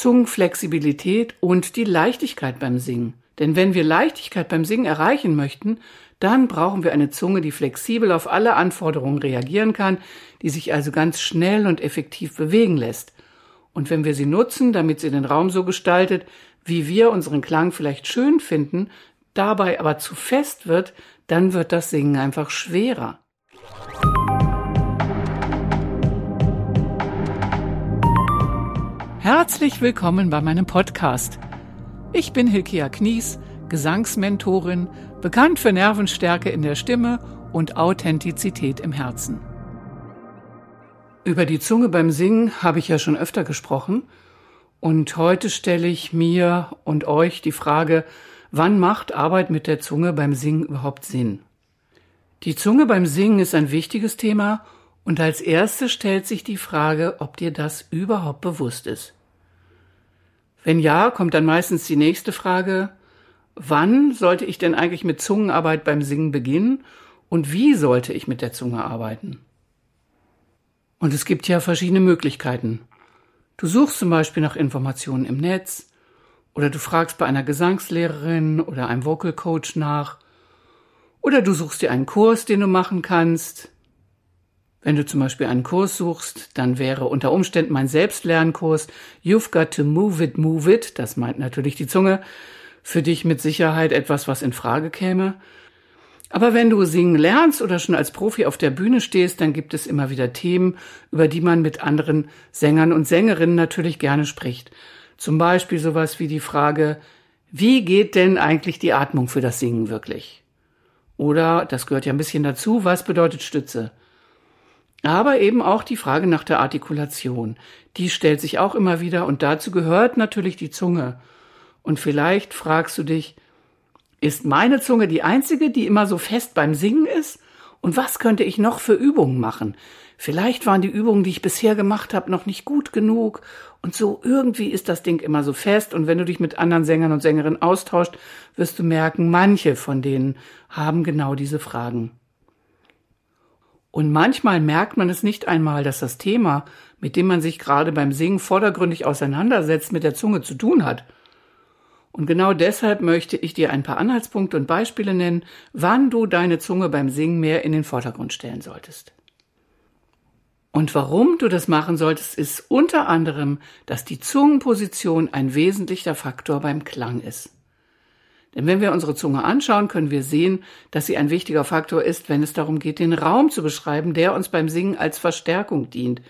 Zungenflexibilität und die Leichtigkeit beim Singen. Denn wenn wir Leichtigkeit beim Singen erreichen möchten, dann brauchen wir eine Zunge, die flexibel auf alle Anforderungen reagieren kann, die sich also ganz schnell und effektiv bewegen lässt. Und wenn wir sie nutzen, damit sie den Raum so gestaltet, wie wir unseren Klang vielleicht schön finden, dabei aber zu fest wird, dann wird das Singen einfach schwerer. Herzlich willkommen bei meinem Podcast. Ich bin Hilkia Knies, Gesangsmentorin, bekannt für Nervenstärke in der Stimme und Authentizität im Herzen. Über die Zunge beim Singen habe ich ja schon öfter gesprochen und heute stelle ich mir und euch die Frage, wann macht Arbeit mit der Zunge beim Singen überhaupt Sinn? Die Zunge beim Singen ist ein wichtiges Thema und als erstes stellt sich die Frage, ob dir das überhaupt bewusst ist. Wenn ja, kommt dann meistens die nächste Frage, wann sollte ich denn eigentlich mit Zungenarbeit beim Singen beginnen und wie sollte ich mit der Zunge arbeiten? Und es gibt ja verschiedene Möglichkeiten. Du suchst zum Beispiel nach Informationen im Netz oder du fragst bei einer Gesangslehrerin oder einem Vocal Coach nach oder du suchst dir einen Kurs, den du machen kannst. Wenn du zum Beispiel einen Kurs suchst, dann wäre unter Umständen mein Selbstlernkurs You've Got to Move It, Move It, das meint natürlich die Zunge, für dich mit Sicherheit etwas, was in Frage käme. Aber wenn du singen lernst oder schon als Profi auf der Bühne stehst, dann gibt es immer wieder Themen, über die man mit anderen Sängern und Sängerinnen natürlich gerne spricht. Zum Beispiel sowas wie die Frage, wie geht denn eigentlich die Atmung für das Singen wirklich? Oder, das gehört ja ein bisschen dazu, was bedeutet Stütze? Aber eben auch die Frage nach der Artikulation. Die stellt sich auch immer wieder und dazu gehört natürlich die Zunge. Und vielleicht fragst du dich, ist meine Zunge die einzige, die immer so fest beim Singen ist? Und was könnte ich noch für Übungen machen? Vielleicht waren die Übungen, die ich bisher gemacht habe, noch nicht gut genug. Und so irgendwie ist das Ding immer so fest. Und wenn du dich mit anderen Sängern und Sängerinnen austauscht, wirst du merken, manche von denen haben genau diese Fragen. Und manchmal merkt man es nicht einmal, dass das Thema, mit dem man sich gerade beim Singen vordergründig auseinandersetzt, mit der Zunge zu tun hat. Und genau deshalb möchte ich dir ein paar Anhaltspunkte und Beispiele nennen, wann du deine Zunge beim Singen mehr in den Vordergrund stellen solltest. Und warum du das machen solltest, ist unter anderem, dass die Zungenposition ein wesentlicher Faktor beim Klang ist. Denn wenn wir unsere Zunge anschauen, können wir sehen, dass sie ein wichtiger Faktor ist, wenn es darum geht, den Raum zu beschreiben, der uns beim Singen als Verstärkung dient.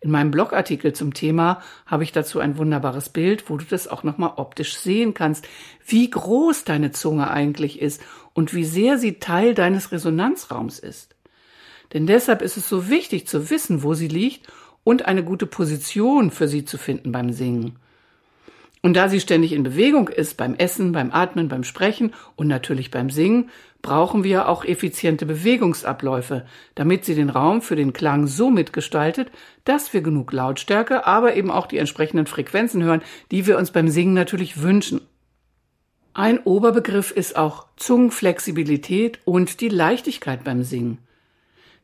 In meinem Blogartikel zum Thema habe ich dazu ein wunderbares Bild, wo du das auch nochmal optisch sehen kannst, wie groß deine Zunge eigentlich ist und wie sehr sie Teil deines Resonanzraums ist. Denn deshalb ist es so wichtig zu wissen, wo sie liegt und eine gute Position für sie zu finden beim Singen. Und da sie ständig in Bewegung ist, beim Essen, beim Atmen, beim Sprechen und natürlich beim Singen, brauchen wir auch effiziente Bewegungsabläufe, damit sie den Raum für den Klang so mitgestaltet, dass wir genug Lautstärke, aber eben auch die entsprechenden Frequenzen hören, die wir uns beim Singen natürlich wünschen. Ein Oberbegriff ist auch Zungenflexibilität und die Leichtigkeit beim Singen.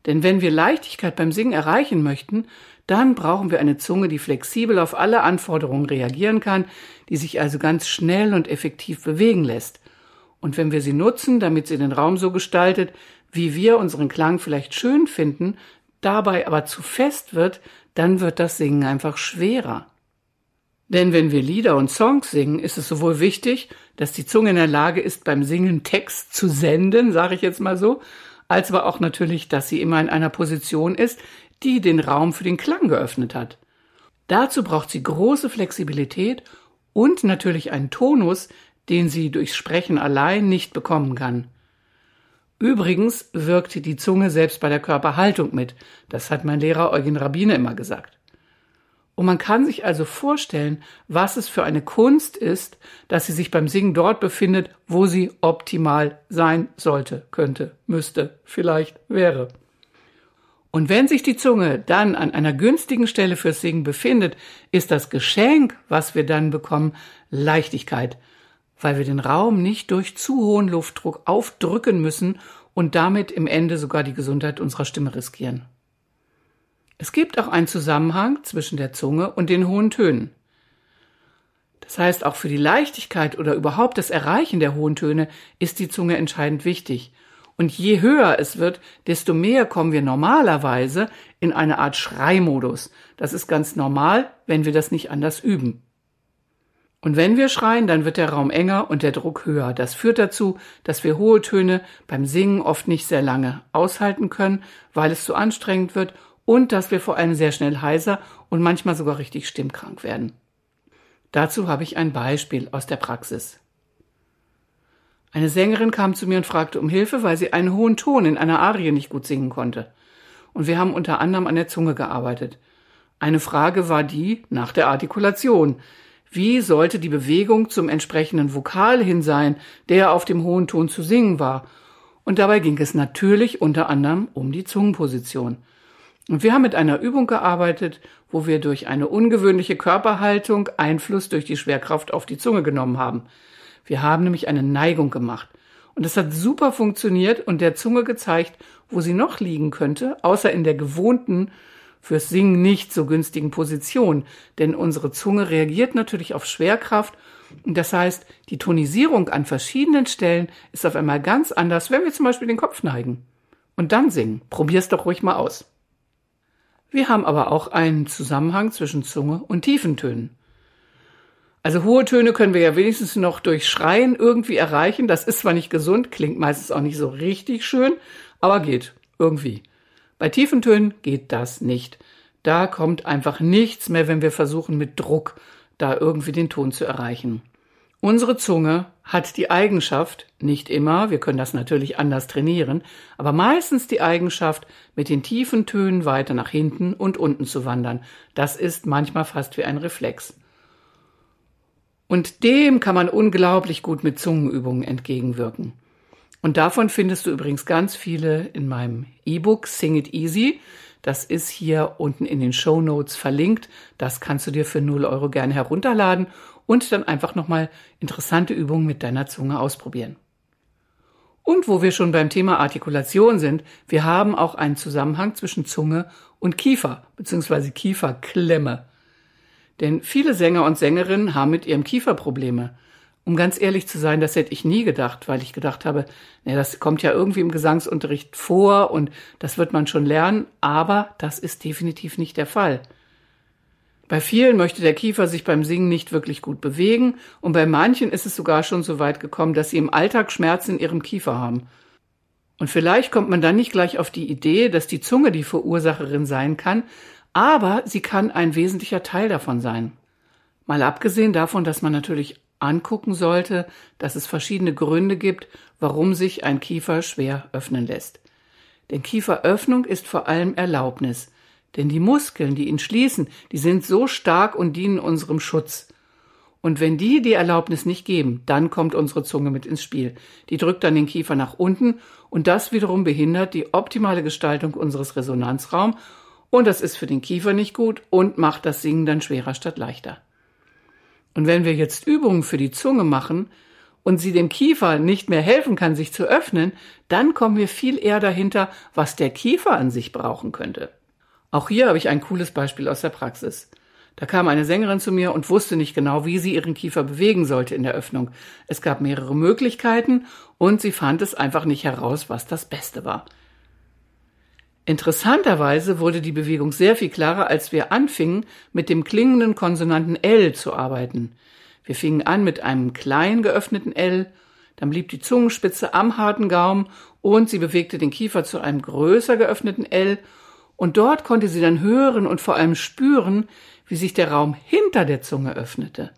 Denn wenn wir Leichtigkeit beim Singen erreichen möchten, dann brauchen wir eine Zunge, die flexibel auf alle Anforderungen reagieren kann, die sich also ganz schnell und effektiv bewegen lässt. Und wenn wir sie nutzen, damit sie den Raum so gestaltet, wie wir unseren Klang vielleicht schön finden, dabei aber zu fest wird, dann wird das Singen einfach schwerer. Denn wenn wir Lieder und Songs singen, ist es sowohl wichtig, dass die Zunge in der Lage ist, beim Singen Text zu senden, sage ich jetzt mal so, als aber auch natürlich, dass sie immer in einer Position ist, die den Raum für den Klang geöffnet hat. Dazu braucht sie große Flexibilität und natürlich einen Tonus, den sie durch Sprechen allein nicht bekommen kann. Übrigens wirkt die Zunge selbst bei der Körperhaltung mit. Das hat mein Lehrer Eugen Rabbine immer gesagt. Und man kann sich also vorstellen, was es für eine Kunst ist, dass sie sich beim Singen dort befindet, wo sie optimal sein sollte, könnte, müsste, vielleicht wäre. Und wenn sich die Zunge dann an einer günstigen Stelle fürs Singen befindet, ist das Geschenk, was wir dann bekommen, Leichtigkeit, weil wir den Raum nicht durch zu hohen Luftdruck aufdrücken müssen und damit im Ende sogar die Gesundheit unserer Stimme riskieren. Es gibt auch einen Zusammenhang zwischen der Zunge und den hohen Tönen. Das heißt, auch für die Leichtigkeit oder überhaupt das Erreichen der hohen Töne ist die Zunge entscheidend wichtig. Und je höher es wird, desto mehr kommen wir normalerweise in eine Art Schreimodus. Das ist ganz normal, wenn wir das nicht anders üben. Und wenn wir schreien, dann wird der Raum enger und der Druck höher. Das führt dazu, dass wir hohe Töne beim Singen oft nicht sehr lange aushalten können, weil es zu anstrengend wird und dass wir vor allem sehr schnell heiser und manchmal sogar richtig stimmkrank werden. Dazu habe ich ein Beispiel aus der Praxis. Eine Sängerin kam zu mir und fragte um Hilfe, weil sie einen hohen Ton in einer Arie nicht gut singen konnte. Und wir haben unter anderem an der Zunge gearbeitet. Eine Frage war die nach der Artikulation. Wie sollte die Bewegung zum entsprechenden Vokal hin sein, der auf dem hohen Ton zu singen war? Und dabei ging es natürlich unter anderem um die Zungenposition. Und wir haben mit einer Übung gearbeitet, wo wir durch eine ungewöhnliche Körperhaltung Einfluss durch die Schwerkraft auf die Zunge genommen haben. Wir haben nämlich eine Neigung gemacht. Und es hat super funktioniert und der Zunge gezeigt, wo sie noch liegen könnte, außer in der gewohnten fürs Singen nicht so günstigen Position, denn unsere Zunge reagiert natürlich auf Schwerkraft und das heißt, die Tonisierung an verschiedenen Stellen ist auf einmal ganz anders, wenn wir zum Beispiel den Kopf neigen. Und dann singen. Probier's doch ruhig mal aus. Wir haben aber auch einen Zusammenhang zwischen Zunge und Tiefentönen. Also hohe Töne können wir ja wenigstens noch durch Schreien irgendwie erreichen. Das ist zwar nicht gesund, klingt meistens auch nicht so richtig schön, aber geht irgendwie. Bei tiefen Tönen geht das nicht. Da kommt einfach nichts mehr, wenn wir versuchen mit Druck da irgendwie den Ton zu erreichen. Unsere Zunge hat die Eigenschaft, nicht immer, wir können das natürlich anders trainieren, aber meistens die Eigenschaft, mit den tiefen Tönen weiter nach hinten und unten zu wandern. Das ist manchmal fast wie ein Reflex. Und dem kann man unglaublich gut mit Zungenübungen entgegenwirken. Und davon findest du übrigens ganz viele in meinem E-Book Sing It Easy. Das ist hier unten in den Show Notes verlinkt. Das kannst du dir für 0 Euro gerne herunterladen und dann einfach nochmal interessante Übungen mit deiner Zunge ausprobieren. Und wo wir schon beim Thema Artikulation sind, wir haben auch einen Zusammenhang zwischen Zunge und Kiefer bzw. Kieferklemme. Denn viele Sänger und Sängerinnen haben mit ihrem Kiefer Probleme. Um ganz ehrlich zu sein, das hätte ich nie gedacht, weil ich gedacht habe, ne, das kommt ja irgendwie im Gesangsunterricht vor und das wird man schon lernen, aber das ist definitiv nicht der Fall. Bei vielen möchte der Kiefer sich beim Singen nicht wirklich gut bewegen und bei manchen ist es sogar schon so weit gekommen, dass sie im Alltag Schmerzen in ihrem Kiefer haben. Und vielleicht kommt man dann nicht gleich auf die Idee, dass die Zunge die Verursacherin sein kann, aber sie kann ein wesentlicher Teil davon sein. Mal abgesehen davon, dass man natürlich angucken sollte, dass es verschiedene Gründe gibt, warum sich ein Kiefer schwer öffnen lässt. Denn Kieferöffnung ist vor allem Erlaubnis. Denn die Muskeln, die ihn schließen, die sind so stark und dienen unserem Schutz. Und wenn die die Erlaubnis nicht geben, dann kommt unsere Zunge mit ins Spiel. Die drückt dann den Kiefer nach unten und das wiederum behindert die optimale Gestaltung unseres Resonanzraums und das ist für den Kiefer nicht gut und macht das Singen dann schwerer statt leichter. Und wenn wir jetzt Übungen für die Zunge machen und sie dem Kiefer nicht mehr helfen kann, sich zu öffnen, dann kommen wir viel eher dahinter, was der Kiefer an sich brauchen könnte. Auch hier habe ich ein cooles Beispiel aus der Praxis. Da kam eine Sängerin zu mir und wusste nicht genau, wie sie ihren Kiefer bewegen sollte in der Öffnung. Es gab mehrere Möglichkeiten und sie fand es einfach nicht heraus, was das Beste war. Interessanterweise wurde die Bewegung sehr viel klarer, als wir anfingen, mit dem klingenden Konsonanten L zu arbeiten. Wir fingen an mit einem klein geöffneten L, dann blieb die Zungenspitze am harten Gaumen und sie bewegte den Kiefer zu einem größer geöffneten L und dort konnte sie dann hören und vor allem spüren, wie sich der Raum hinter der Zunge öffnete.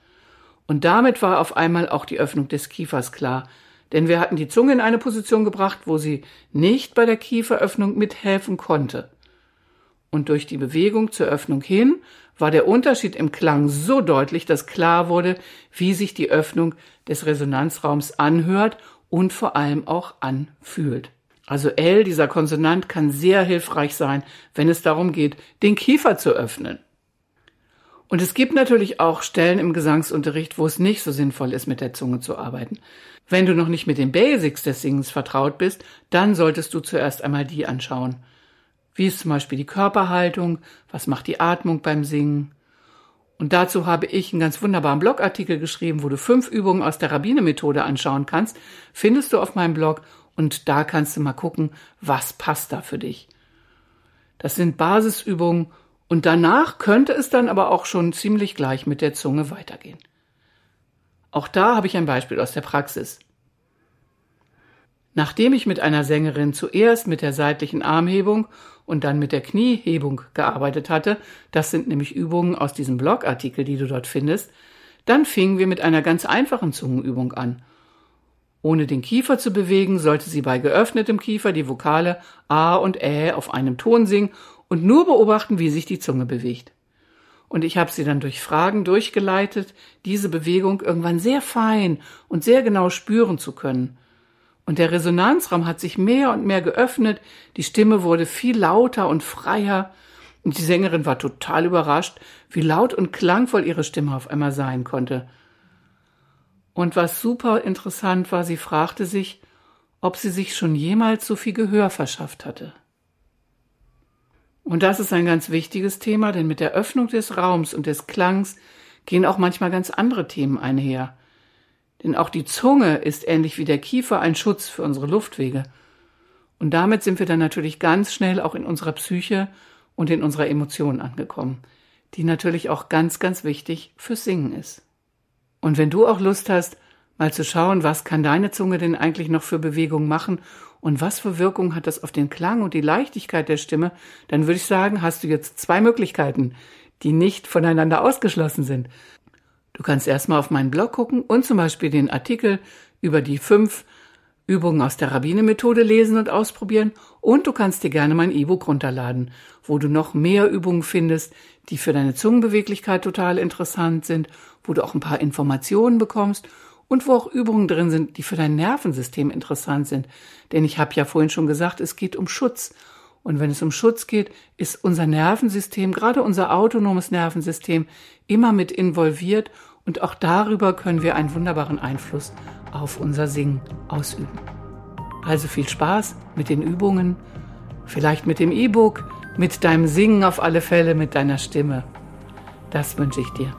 Und damit war auf einmal auch die Öffnung des Kiefers klar, denn wir hatten die Zunge in eine Position gebracht, wo sie nicht bei der Kieferöffnung mithelfen konnte. Und durch die Bewegung zur Öffnung hin war der Unterschied im Klang so deutlich, dass klar wurde, wie sich die Öffnung des Resonanzraums anhört und vor allem auch anfühlt. Also L, dieser Konsonant, kann sehr hilfreich sein, wenn es darum geht, den Kiefer zu öffnen. Und es gibt natürlich auch Stellen im Gesangsunterricht, wo es nicht so sinnvoll ist, mit der Zunge zu arbeiten. Wenn du noch nicht mit den Basics des Singens vertraut bist, dann solltest du zuerst einmal die anschauen. Wie ist zum Beispiel die Körperhaltung? Was macht die Atmung beim Singen? Und dazu habe ich einen ganz wunderbaren Blogartikel geschrieben, wo du fünf Übungen aus der Rabbine-Methode anschauen kannst. Findest du auf meinem Blog und da kannst du mal gucken, was passt da für dich. Das sind Basisübungen und danach könnte es dann aber auch schon ziemlich gleich mit der Zunge weitergehen. Auch da habe ich ein Beispiel aus der Praxis. Nachdem ich mit einer Sängerin zuerst mit der seitlichen Armhebung und dann mit der Kniehebung gearbeitet hatte, das sind nämlich Übungen aus diesem Blogartikel, die du dort findest, dann fingen wir mit einer ganz einfachen Zungenübung an. Ohne den Kiefer zu bewegen, sollte sie bei geöffnetem Kiefer die Vokale A und Ä auf einem Ton singen und nur beobachten, wie sich die Zunge bewegt. Und ich habe sie dann durch Fragen durchgeleitet, diese Bewegung irgendwann sehr fein und sehr genau spüren zu können. Und der Resonanzraum hat sich mehr und mehr geöffnet, die Stimme wurde viel lauter und freier, und die Sängerin war total überrascht, wie laut und klangvoll ihre Stimme auf einmal sein konnte. Und was super interessant war, sie fragte sich, ob sie sich schon jemals so viel Gehör verschafft hatte. Und das ist ein ganz wichtiges Thema, denn mit der Öffnung des Raums und des Klangs gehen auch manchmal ganz andere Themen einher. Denn auch die Zunge ist ähnlich wie der Kiefer ein Schutz für unsere Luftwege. Und damit sind wir dann natürlich ganz schnell auch in unserer Psyche und in unserer Emotion angekommen, die natürlich auch ganz, ganz wichtig fürs Singen ist. Und wenn du auch Lust hast, mal zu schauen, was kann deine Zunge denn eigentlich noch für Bewegungen machen und was für Wirkung hat das auf den Klang und die Leichtigkeit der Stimme, dann würde ich sagen, hast du jetzt zwei Möglichkeiten, die nicht voneinander ausgeschlossen sind. Du kannst erstmal auf meinen Blog gucken und zum Beispiel den Artikel über die fünf Übungen aus der Rabbine-Methode lesen und ausprobieren. Und du kannst dir gerne mein E-Book runterladen, wo du noch mehr Übungen findest, die für deine Zungenbeweglichkeit total interessant sind, wo du auch ein paar Informationen bekommst und wo auch Übungen drin sind, die für dein Nervensystem interessant sind. Denn ich habe ja vorhin schon gesagt, es geht um Schutz. Und wenn es um Schutz geht, ist unser Nervensystem, gerade unser autonomes Nervensystem, immer mit involviert und auch darüber können wir einen wunderbaren Einfluss auf unser Singen ausüben. Also viel Spaß mit den Übungen, vielleicht mit dem E-Book, mit deinem Singen auf alle Fälle, mit deiner Stimme. Das wünsche ich dir.